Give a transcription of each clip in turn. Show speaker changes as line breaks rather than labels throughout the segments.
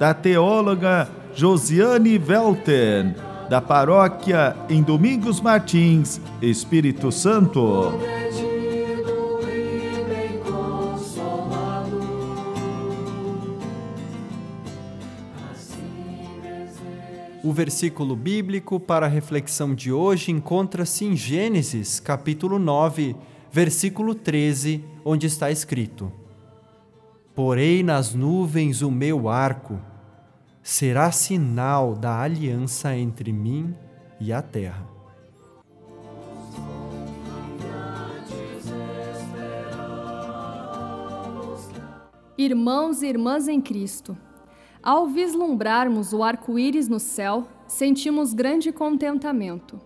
da teóloga Josiane Velten, da paróquia em Domingos Martins, Espírito Santo.
O versículo bíblico para a reflexão de hoje encontra-se em Gênesis, capítulo 9, versículo 13, onde está escrito: Porei nas nuvens o meu arco será sinal da aliança entre mim e a terra.
Irmãos e irmãs em Cristo, ao vislumbrarmos o arco-íris no céu, sentimos grande contentamento.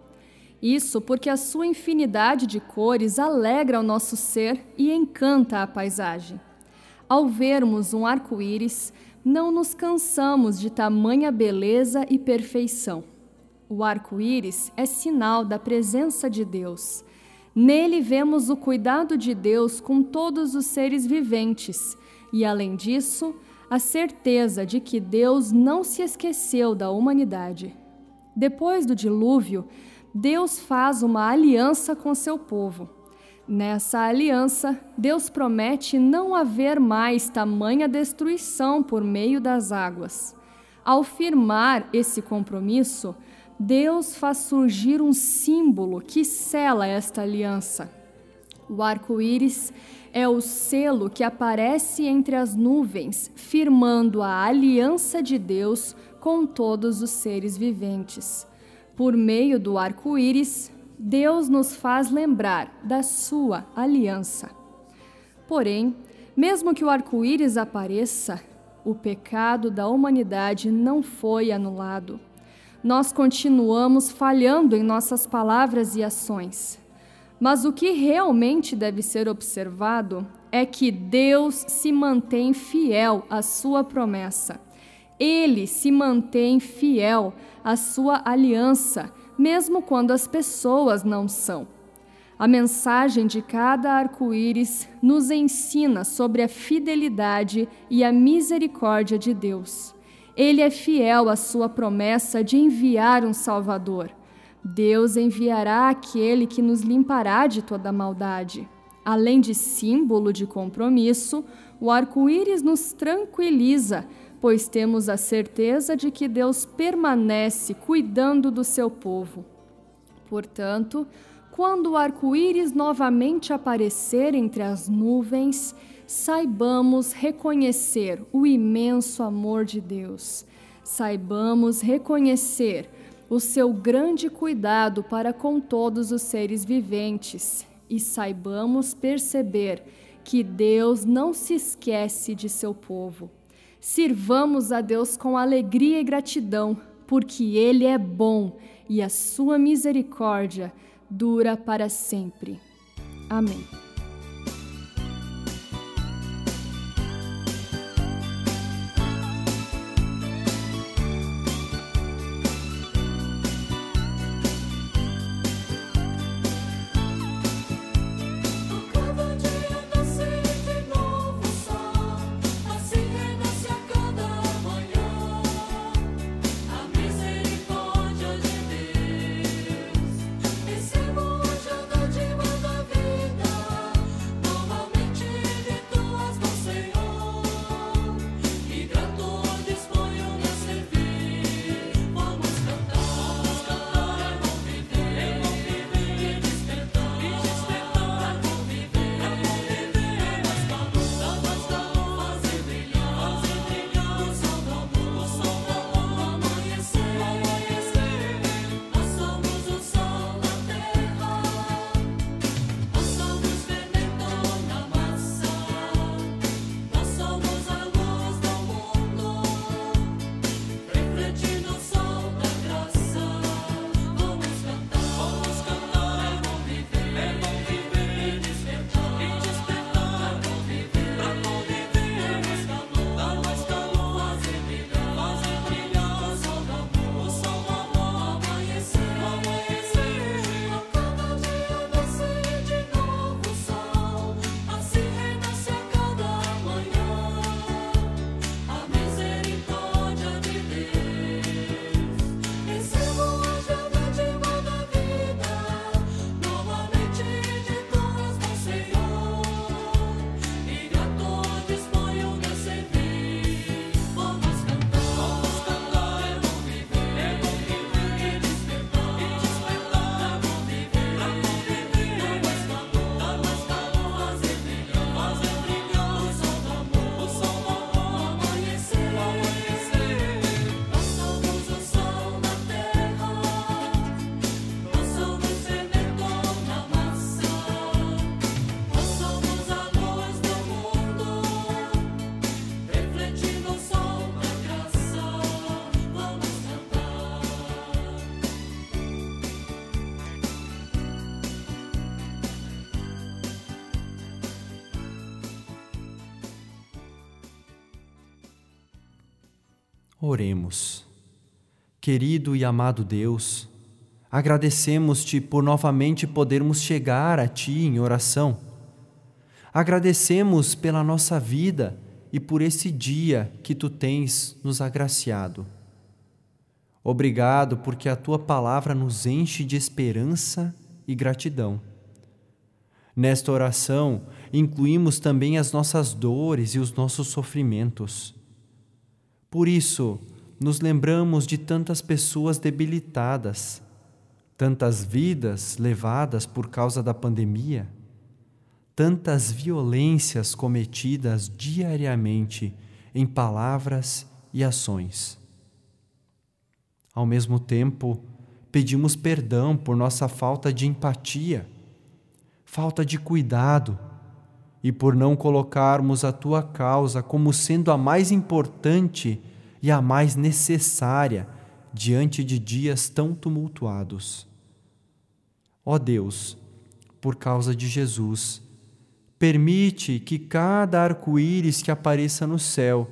Isso porque a sua infinidade de cores alegra o nosso ser e encanta a paisagem. Ao vermos um arco-íris, não nos cansamos de tamanha beleza e perfeição. O arco-íris é sinal da presença de Deus. Nele vemos o cuidado de Deus com todos os seres viventes e, além disso, a certeza de que Deus não se esqueceu da humanidade. Depois do dilúvio, Deus faz uma aliança com seu povo. Nessa aliança, Deus promete não haver mais tamanha destruição por meio das águas. Ao firmar esse compromisso, Deus faz surgir um símbolo que sela esta aliança. O arco-íris é o selo que aparece entre as nuvens, firmando a aliança de Deus com todos os seres viventes. Por meio do arco-íris, Deus nos faz lembrar da sua aliança. Porém, mesmo que o arco-íris apareça, o pecado da humanidade não foi anulado. Nós continuamos falhando em nossas palavras e ações. Mas o que realmente deve ser observado é que Deus se mantém fiel à sua promessa. Ele se mantém fiel à sua aliança mesmo quando as pessoas não são. A mensagem de cada arco-íris nos ensina sobre a fidelidade e a misericórdia de Deus. Ele é fiel à sua promessa de enviar um Salvador. Deus enviará aquele que nos limpará de toda maldade. Além de símbolo de compromisso, o arco-íris nos tranquiliza pois temos a certeza de que Deus permanece cuidando do seu povo. Portanto, quando o arco-íris novamente aparecer entre as nuvens, saibamos reconhecer o imenso amor de Deus. Saibamos reconhecer o seu grande cuidado para com todos os seres viventes e saibamos perceber que Deus não se esquece de seu povo. Sirvamos a Deus com alegria e gratidão, porque Ele é bom e a sua misericórdia dura para sempre. Amém.
Oremos. Querido e amado Deus, agradecemos-te por novamente podermos chegar a Ti em oração. Agradecemos pela nossa vida e por esse dia que Tu tens nos agraciado. Obrigado porque a Tua palavra nos enche de esperança e gratidão. Nesta oração, incluímos também as nossas dores e os nossos sofrimentos por isso, nos lembramos de tantas pessoas debilitadas, tantas vidas levadas por causa da pandemia, tantas violências cometidas diariamente em palavras e ações. Ao mesmo tempo, pedimos perdão por nossa falta de empatia, falta de cuidado e por não colocarmos a tua causa como sendo a mais importante e a mais necessária diante de dias tão tumultuados. Ó Deus, por causa de Jesus, permite que cada arco-íris que apareça no céu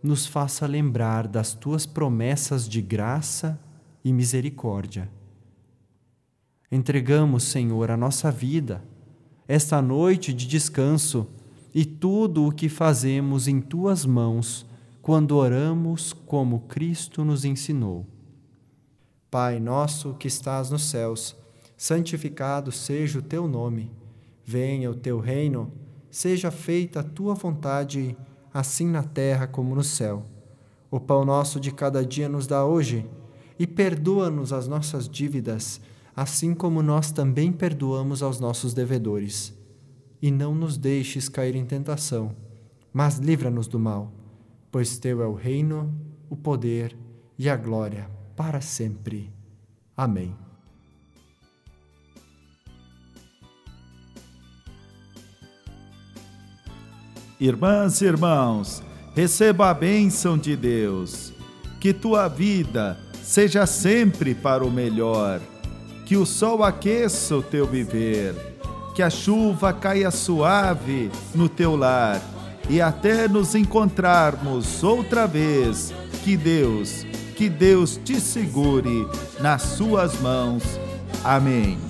nos faça lembrar das tuas promessas de graça e misericórdia. Entregamos, Senhor, a nossa vida esta noite de descanso e tudo o que fazemos em tuas mãos quando oramos como Cristo nos ensinou. Pai nosso que estás nos céus, santificado seja o teu nome. Venha o teu reino, seja feita a tua vontade, assim na terra como no céu. O pão nosso de cada dia nos dá hoje, e perdoa-nos as nossas dívidas, assim como nós também perdoamos aos nossos devedores. E não nos deixes cair em tentação, mas livra-nos do mal, pois teu é o reino, o poder e a glória para sempre. Amém.
Irmãs e irmãos, receba a bênção de Deus. Que tua vida seja sempre para o melhor que o sol aqueça o teu viver, que a chuva caia suave no teu lar e até nos encontrarmos outra vez. Que Deus, que Deus te segure nas suas mãos. Amém.